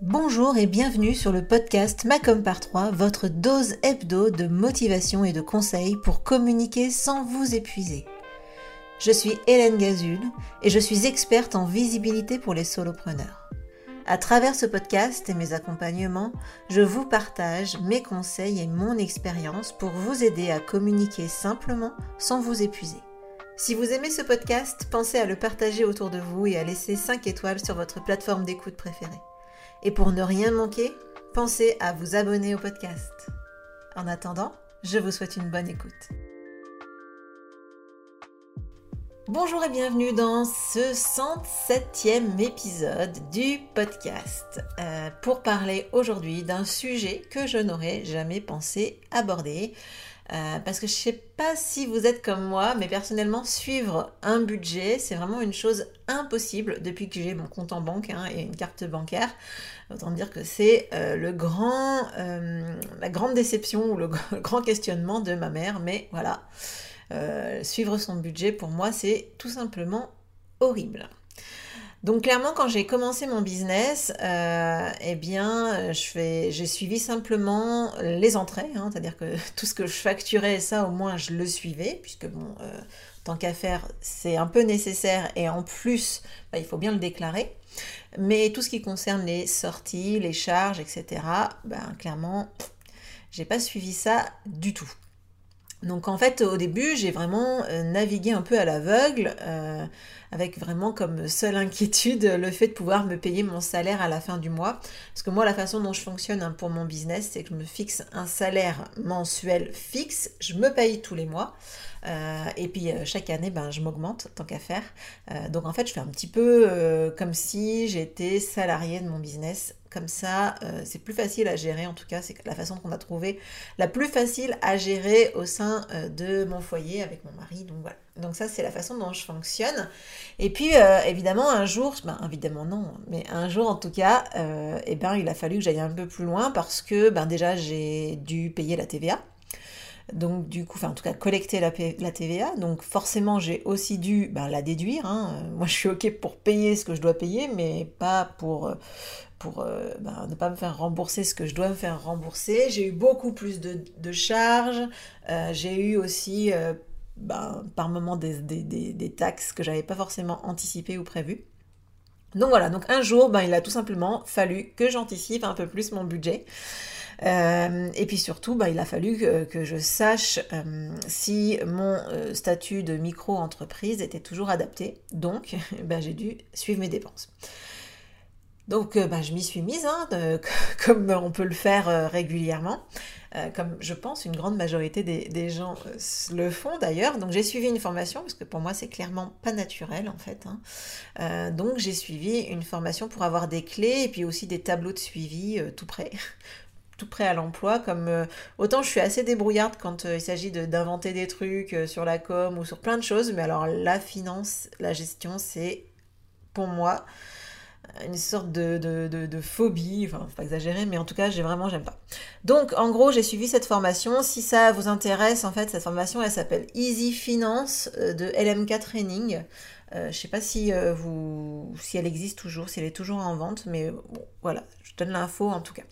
Bonjour et bienvenue sur le podcast Macom par 3, votre dose hebdo de motivation et de conseils pour communiquer sans vous épuiser. Je suis Hélène Gazul et je suis experte en visibilité pour les solopreneurs. À travers ce podcast et mes accompagnements, je vous partage mes conseils et mon expérience pour vous aider à communiquer simplement sans vous épuiser. Si vous aimez ce podcast, pensez à le partager autour de vous et à laisser 5 étoiles sur votre plateforme d'écoute préférée. Et pour ne rien manquer, pensez à vous abonner au podcast. En attendant, je vous souhaite une bonne écoute. Bonjour et bienvenue dans ce 107e épisode du podcast euh, pour parler aujourd'hui d'un sujet que je n'aurais jamais pensé aborder. Euh, parce que je ne sais pas si vous êtes comme moi, mais personnellement, suivre un budget, c'est vraiment une chose impossible depuis que j'ai mon compte en banque hein, et une carte bancaire. Autant dire que c'est euh, le grand, euh, la grande déception ou le grand questionnement de ma mère. Mais voilà, suivre son budget, pour moi, c'est tout simplement horrible. Donc clairement, quand j'ai commencé mon business, euh, eh bien, j'ai suivi simplement les entrées, hein, c'est-à-dire que tout ce que je facturais, ça au moins je le suivais, puisque bon, euh, tant qu'à faire, c'est un peu nécessaire et en plus, bah, il faut bien le déclarer. Mais tout ce qui concerne les sorties, les charges, etc., ben clairement, j'ai pas suivi ça du tout. Donc en fait, au début, j'ai vraiment euh, navigué un peu à l'aveugle, euh, avec vraiment comme seule inquiétude le fait de pouvoir me payer mon salaire à la fin du mois. Parce que moi, la façon dont je fonctionne hein, pour mon business, c'est que je me fixe un salaire mensuel fixe, je me paye tous les mois. Euh, et puis chaque année, ben, je m'augmente tant qu'à faire. donc en fait, je fais un petit peu comme si j'étais salarié de mon business comme ça, euh, c'est plus facile à gérer, en tout cas, c'est la façon qu'on a trouvé la plus facile à gérer au sein euh, de mon foyer avec mon mari. Donc voilà. Donc ça, c'est la façon dont je fonctionne. Et puis, euh, évidemment, un jour, ben, évidemment non, mais un jour en tout cas, eh ben, il a fallu que j'aille un peu plus loin parce que ben, déjà, j'ai dû payer la TVA. Donc du coup, en tout cas collecter la, TVA. Donc forcément, j'ai aussi dû ben, la déduire. Hein. Moi, je suis ok pour payer ce que je dois payer, mais pas pour euh, ben, ne pas me faire rembourser ce que je dois me faire rembourser. J'ai eu beaucoup plus de, charges. Euh, j'ai eu aussi euh, ben, par moment des, taxes que j'avais pas forcément anticipées ou prévues. Donc voilà, donc un jour, il a tout simplement fallu que j'anticipe un peu plus mon budget. Et puis surtout, ben, il a fallu que, je sache si mon statut de micro-entreprise était toujours adapté. Donc, ben, j'ai dû suivre mes dépenses. Donc euh, bah, je m'y suis mise, hein, comme on peut le faire euh, régulièrement, euh, comme je pense une grande majorité des, gens le font d'ailleurs. Donc j'ai suivi une formation, parce que pour moi c'est clairement pas naturel en fait. Hein. donc j'ai suivi une formation pour avoir des clés et puis aussi des tableaux de suivi tout près. tout prêt à l'emploi, comme autant je suis assez débrouillarde quand il s'agit d'inventer des trucs sur la com ou sur plein de choses, mais alors la finance, la gestion, c'est pour moi une sorte de, de, phobie, enfin faut pas exagérer, mais en tout cas j'ai vraiment j'aime pas. Donc en gros j'ai suivi cette formation. Si ça vous intéresse, en fait cette formation elle s'appelle Easy Finance euh, de LMK Training. Euh, je sais pas si euh, vous si elle existe toujours, si elle est toujours en vente, mais bon, voilà, je donne l'info en tout cas.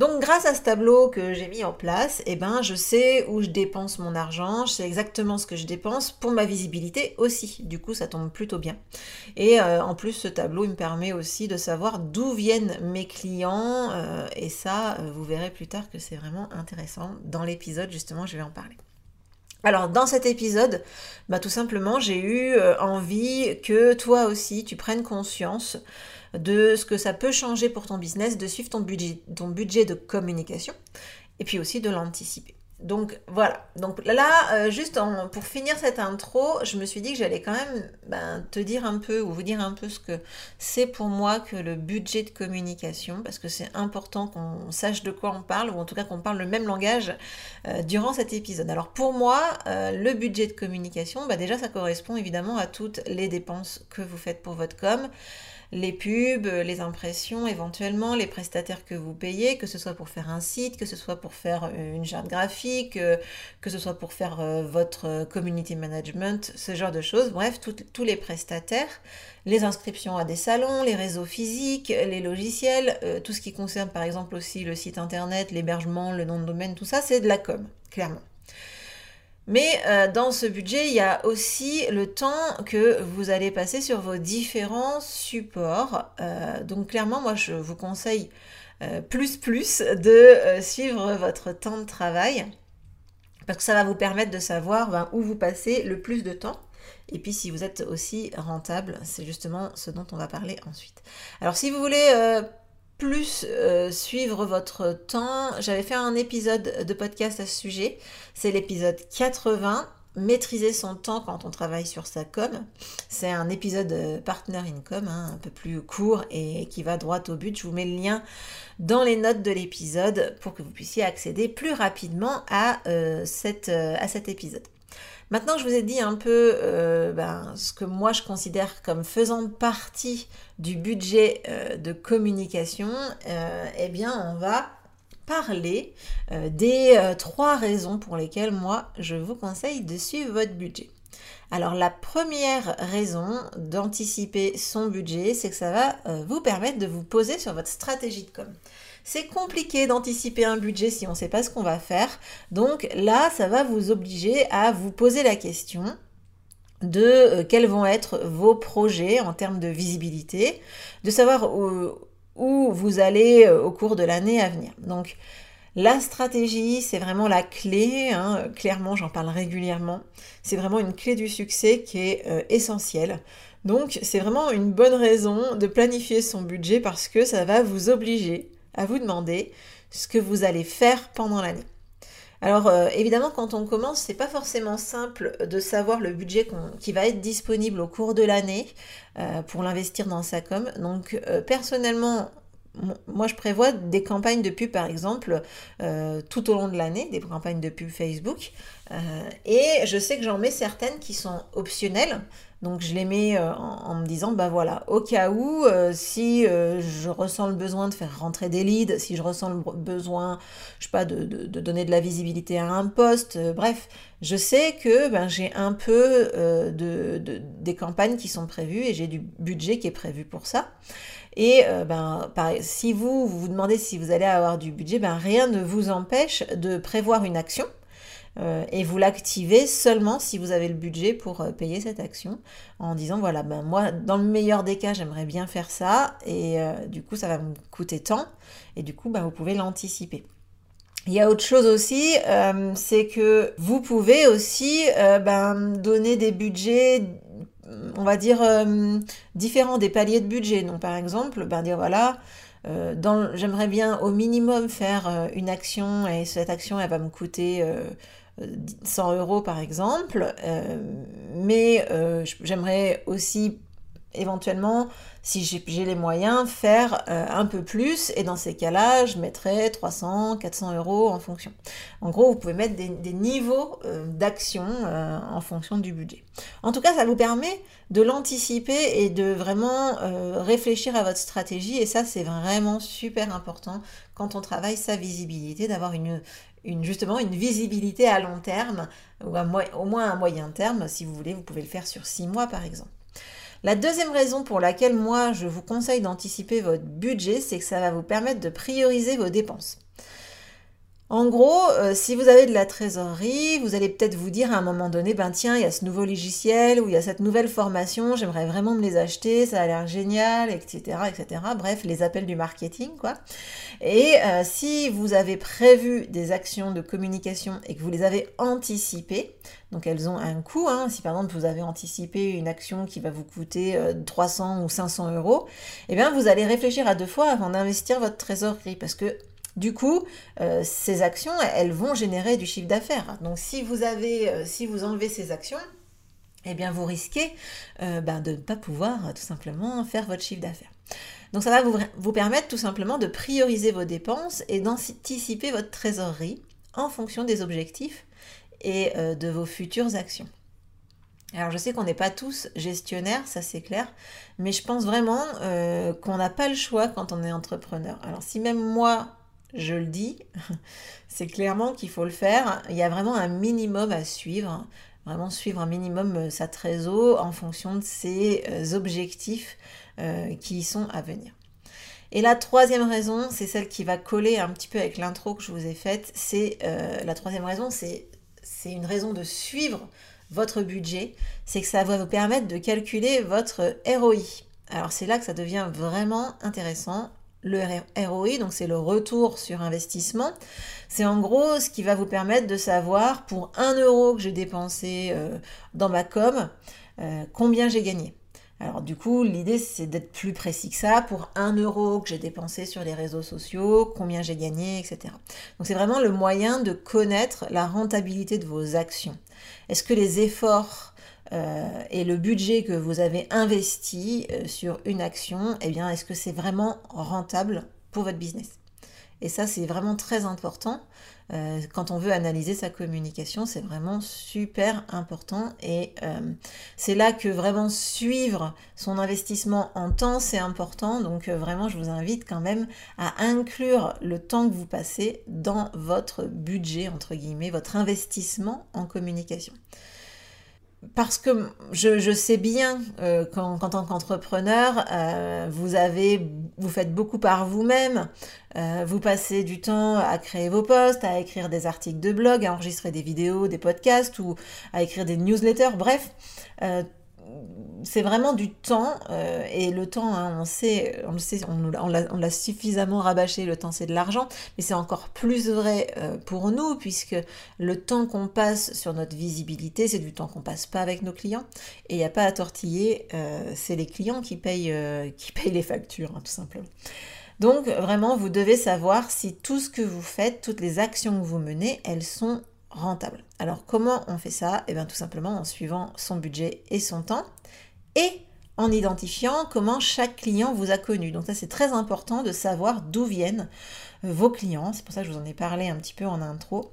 Donc grâce à ce tableau que j'ai mis en place, eh ben, je sais où je dépense mon argent, je sais exactement ce que je dépense pour ma visibilité aussi. Du coup, ça tombe plutôt bien. Et euh, en plus, ce tableau me permet aussi de savoir d'où viennent mes clients. Euh, et ça, euh, vous verrez plus tard que c'est vraiment intéressant. Dans l'épisode, justement, je vais en parler. Alors dans cet épisode, bah, tout simplement j'ai eu envie que toi aussi tu prennes conscience de ce que ça peut changer pour ton business, de suivre ton budget, ton budget de communication et puis aussi de l'anticiper. Donc voilà, donc là, euh, juste pour finir cette intro, je me suis dit que j'allais quand même ben, te dire un peu ou vous dire un peu ce que c'est pour moi que le budget de communication, parce que c'est important qu'on sache de quoi on parle, ou en tout cas qu'on parle le même langage euh, durant cet épisode. Alors pour moi, euh, le budget de communication, ben, déjà ça correspond évidemment à toutes les dépenses que vous faites pour votre com les pubs, les impressions éventuellement, les prestataires que vous payez, que ce soit pour faire un site, que ce soit pour faire une charte graphique, que ce soit pour faire votre community management, ce genre de choses. Bref, tous les prestataires, les inscriptions à des salons, les réseaux physiques, les logiciels, tout ce qui concerne par exemple aussi le site internet, l'hébergement, le nom de domaine, tout ça, c'est de la com, clairement. Mais euh, dans ce budget, il y a aussi le temps que vous allez passer sur vos différents supports. Euh, donc clairement, moi, je vous conseille euh, plus plus de suivre votre temps de travail parce que ça va vous permettre de savoir ben, où vous passez le plus de temps. Et puis si vous êtes aussi rentable, c'est justement ce dont on va parler ensuite. Alors si vous voulez plus euh, suivre votre temps, j'avais fait un épisode de podcast à ce sujet. C'est l'épisode 80 maîtriser son temps quand on travaille sur sa com. C'est un épisode euh, Partner Income, hein, un peu plus court et qui va droit au but. Je vous mets le lien dans les notes de l'épisode pour que vous puissiez accéder plus rapidement à, euh, cet épisode. Maintenant, je vous ai dit un peu euh, ben, ce que moi je considère comme faisant partie du budget euh, de communication. Euh, eh bien, on va parler des trois raisons pour lesquelles moi je vous conseille de suivre votre budget. Alors la première raison d'anticiper son budget, c'est que ça va vous permettre de vous poser sur votre stratégie de com. C'est compliqué d'anticiper un budget si on ne sait pas ce qu'on va faire. Donc là, ça va vous obliger à vous poser la question de euh, quels vont être vos projets en termes de visibilité, de savoir où, vous allez euh, au cours de l'année à venir. Donc la stratégie, c'est vraiment la clé, hein. clairement j'en parle régulièrement, c'est vraiment une clé du succès qui est euh, essentielle. Donc c'est vraiment une bonne raison de planifier son budget parce que ça va vous obliger à vous demander ce que vous allez faire pendant l'année. Alors euh, évidemment quand on commence, c'est pas forcément simple de savoir le budget qui va être disponible au cours de l'année euh, pour l'investir dans sa com. Donc euh, personnellement, moi, je prévois des campagnes de pub, par exemple, tout au long de l'année, des campagnes de pub Facebook. Et je sais que j'en mets certaines qui sont optionnelles. Donc je les mets euh, en, me disant, bah voilà, au cas où, euh, si euh, je ressens le besoin de faire rentrer des leads, si je ressens le besoin, je sais pas, de, donner de la visibilité à un poste, bref, je sais que ben, j'ai un peu de, des campagnes qui sont prévues et j'ai du budget qui est prévu pour ça. Et ben, si vous, vous vous demandez si vous allez avoir du budget, ben, rien ne vous empêche de prévoir une action euh, et vous l'activez seulement si vous avez le budget pour euh, payer cette action en disant voilà ben moi dans le meilleur des cas j'aimerais bien faire ça et euh, du coup ça va me coûter tant et du coup ben, vous pouvez l'anticiper. Il y a autre chose aussi, c'est que vous pouvez aussi ben, donner des budgets on va dire différents des paliers de budget. Par exemple, ben, dire voilà, j'aimerais bien au minimum faire une action et cette action elle va me coûter 100 euros par exemple, euh, mais euh, j'aimerais aussi éventuellement, si j'ai les moyens, faire euh, un peu plus, et dans ces cas-là, je mettrais 300, 400 euros en fonction. En gros, vous pouvez mettre des, niveaux d'action en fonction du budget. En tout cas, ça vous permet de l'anticiper et de vraiment réfléchir à votre stratégie, et ça, c'est vraiment super important quand on travaille sa visibilité, d'avoir une, justement une visibilité à long terme, ou au moins à moyen terme, si vous voulez, vous pouvez le faire sur six mois par exemple. La deuxième raison pour laquelle moi je vous conseille d'anticiper votre budget, c'est que ça va vous permettre de prioriser vos dépenses. En gros, euh, si vous avez de la trésorerie, vous allez peut-être vous dire à un moment donné, ben tiens, il y a ce nouveau logiciel ou il y a cette nouvelle formation, j'aimerais vraiment me les acheter, ça a l'air génial, etc., etc. Bref, les appels du marketing, quoi. Et euh, si vous avez prévu des actions de communication et que vous les avez anticipées, donc elles ont un coût. Hein. Si par exemple vous avez anticipé une action qui va vous coûter 300 euh, ou 500 euros, eh bien vous allez réfléchir à deux fois avant d'investir votre trésorerie parce que du coup, euh, ces actions, elles vont générer du chiffre d'affaires. Donc si vous avez, euh, si vous enlevez ces actions, eh bien vous risquez euh, ben, de ne pas pouvoir tout simplement faire votre chiffre d'affaires. Donc ça va vous, vous permettre tout simplement de prioriser vos dépenses et d'anticiper votre trésorerie en fonction des objectifs et de vos futures actions. Alors je sais qu'on n'est pas tous gestionnaires, ça c'est clair, mais je pense vraiment qu'on n'a pas le choix quand on est entrepreneur. Alors si même moi je le dis, c'est clairement qu'il faut le faire. Il y a vraiment un minimum à suivre, vraiment suivre un minimum euh, sa trésor en fonction de ses euh, objectifs qui sont à venir. Et la troisième raison, c'est celle qui va coller un petit peu avec l'intro que je vous ai faite. C'est la troisième raison, c'est une raison de suivre votre budget, c'est que ça va vous permettre de calculer votre ROI. Alors c'est là que ça devient vraiment intéressant. Le ROI, donc c'est le retour sur investissement, c'est en gros ce qui va vous permettre de savoir pour 1 euro que j'ai dépensé euh, dans ma com, euh, combien j'ai gagné. Alors du coup, l'idée c'est d'être plus précis que ça pour 1 euro que j'ai dépensé sur les réseaux sociaux, combien j'ai gagné, etc. Donc c'est vraiment le moyen de connaître la rentabilité de vos actions. Est-ce que les efforts euh, et le budget que vous avez investi euh, sur une action, eh bien, est-ce que c'est vraiment rentable pour votre business? Et ça, c'est vraiment très important. Euh, quand on veut analyser sa communication, c'est vraiment super important. Et c'est là que vraiment suivre son investissement en temps, c'est important. Donc vraiment, je vous invite quand même à inclure le temps que vous passez dans votre budget, entre guillemets, votre investissement en communication parce que je, sais bien euh, qu'en tant qu'entrepreneur, euh, vous avez, vous faites beaucoup par vous-même. Euh, vous passez du temps à créer vos posts, à écrire des articles de blog, à enregistrer des vidéos, des podcasts ou à écrire des newsletters. Bref, c'est vraiment du temps euh, et le temps, hein, on sait, on le sait, on, l'a suffisamment rabâché. Le temps, c'est de l'argent, mais c'est encore plus vrai euh, pour nous puisque le temps qu'on passe sur notre visibilité, c'est du temps qu'on passe pas avec nos clients et il n'y a pas à tortiller. Euh, c'est les clients qui payent, qui payent les factures, hein, tout simplement. Donc vraiment, vous devez savoir si tout ce que vous faites, toutes les actions que vous menez, elles sont rentable. Alors comment on fait ça? Eh bien tout simplement en suivant son budget et son temps et en identifiant comment chaque client vous a connu. Donc ça c'est très important de savoir d'où viennent euh, vos clients. C'est pour ça que je vous en ai parlé un petit peu en intro.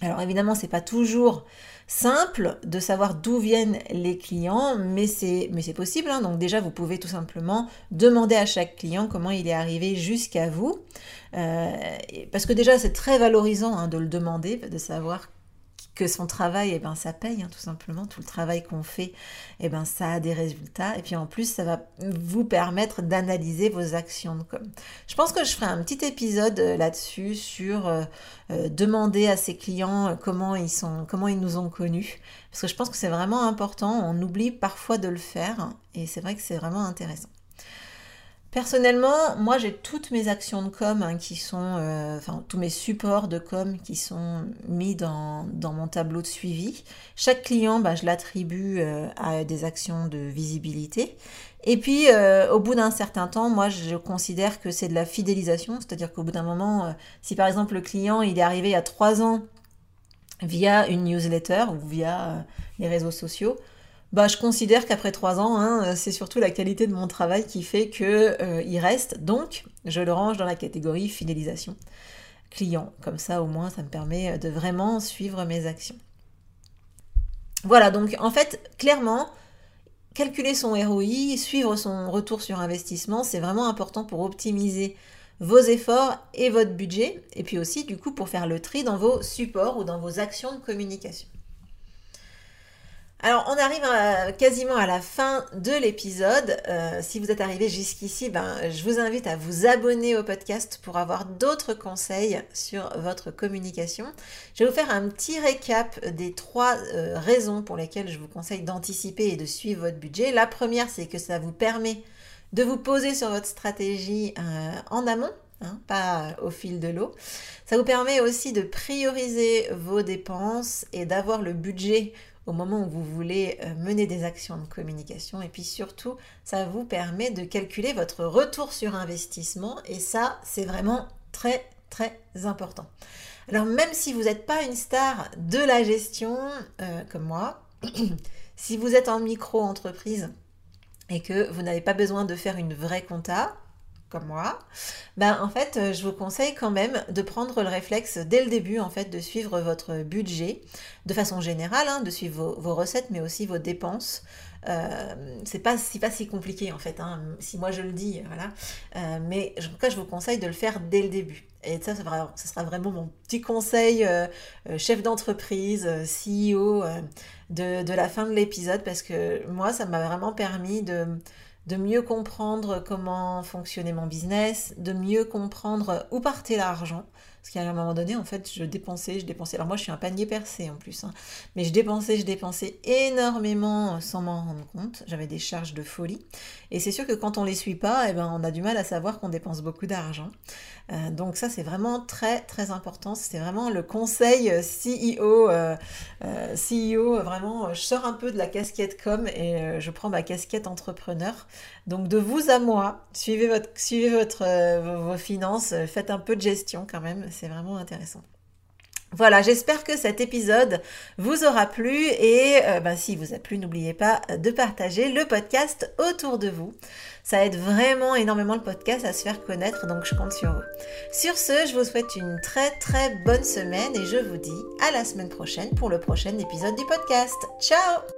Alors évidemment, c'est pas toujours simple de savoir d'où viennent les clients, mais c'est possible. Hein. Donc déjà, vous pouvez tout simplement demander à chaque client comment il est arrivé jusqu'à vous, euh, parce que déjà c'est très valorisant hein, de le demander, de savoir que son travail, eh ben, ça paye, hein, tout simplement. Tout le travail qu'on fait, eh ben, ça a des résultats. Et puis en plus, ça va vous permettre d'analyser vos actions de com. Je pense que je ferai un petit épisode euh, là-dessus sur euh, euh, demander à ses clients comment ils sont, comment ils nous ont connus. Parce que je pense que c'est vraiment important. On oublie parfois de le faire. Et c'est vrai que c'est vraiment intéressant. Personnellement, moi j'ai toutes mes actions de com hein, qui sont, euh, enfin tous mes supports de com qui sont mis dans, mon tableau de suivi. Chaque client, bah, je l'attribue euh, à des actions de visibilité. Et puis euh, au bout d'un certain temps, moi je considère que c'est de la fidélisation, c'est-à-dire qu'au bout d'un moment, si par exemple le client il est arrivé il y a trois ans via une newsletter ou via les réseaux sociaux, bah, je considère qu'après trois ans, hein, c'est surtout la qualité de mon travail qui fait qu'il euh, reste. Donc, je le range dans la catégorie fidélisation client. Comme ça, au moins, ça me permet de vraiment suivre mes actions. Voilà, donc en fait, clairement, calculer son ROI, suivre son retour sur investissement, c'est vraiment important pour optimiser vos efforts et votre budget, et puis aussi du coup pour faire le tri dans vos supports ou dans vos actions de communication. Alors, on arrive quasiment à la fin de l'épisode. Euh, si vous êtes arrivé jusqu'ici, ben, je vous invite à vous abonner au podcast pour avoir d'autres conseils sur votre communication. Je vais vous faire un petit récap des trois euh, raisons pour lesquelles je vous conseille d'anticiper et de suivre votre budget. La première, c'est que ça vous permet de vous poser sur votre stratégie euh, en amont, hein, pas au fil de l'eau. Ça vous permet aussi de prioriser vos dépenses et d'avoir le budget au moment où vous voulez euh, mener des actions de communication. Et puis surtout, ça vous permet de calculer votre retour sur investissement. Et ça, c'est vraiment très, très important. Alors même si vous n'êtes pas une star de la gestion euh, comme moi, si vous êtes en micro-entreprise et que vous n'avez pas besoin de faire une vraie compta, comme moi, ben en fait, euh, je vous conseille quand même de prendre le réflexe dès le début en fait de suivre votre budget de façon générale, hein, de suivre vos, recettes, mais aussi vos dépenses. Euh, c'est pas si pas si compliqué en fait, hein, si moi je le dis, voilà. Euh, mais en tout cas, je vous conseille de le faire dès le début. Et ça, ça sera, vraiment mon petit conseil chef d'entreprise, CEO de, la fin de l'épisode, parce que moi, ça m'a vraiment permis de de mieux comprendre comment fonctionnait mon business, de mieux comprendre où partait l'argent. Parce qu'à un moment donné, en fait, je dépensais, je dépensais. Alors moi, je suis un panier percé en plus. Hein. Mais je dépensais, je dépensais énormément sans m'en rendre compte. J'avais des charges de folie. Et c'est sûr que quand on les suit pas, eh ben, on a du mal à savoir qu'on dépense beaucoup d'argent. Euh, donc ça, c'est vraiment très, très important. C'est vraiment le conseil euh, CEO. Euh, CEO, vraiment, je sors un peu de la casquette com et je prends ma casquette entrepreneur. Donc de vous à moi, suivez, votre, suivez votre, vos finances, faites un peu de gestion quand même. C'est vraiment intéressant. Voilà, j'espère que cet épisode vous aura plu et euh, ben, si vous a plu, n'oubliez pas de partager le podcast autour de vous. Ça aide vraiment énormément le podcast à se faire connaître, donc je compte sur vous. Sur ce, je vous souhaite une très très bonne semaine et je vous dis à la semaine prochaine pour le prochain épisode du podcast. Ciao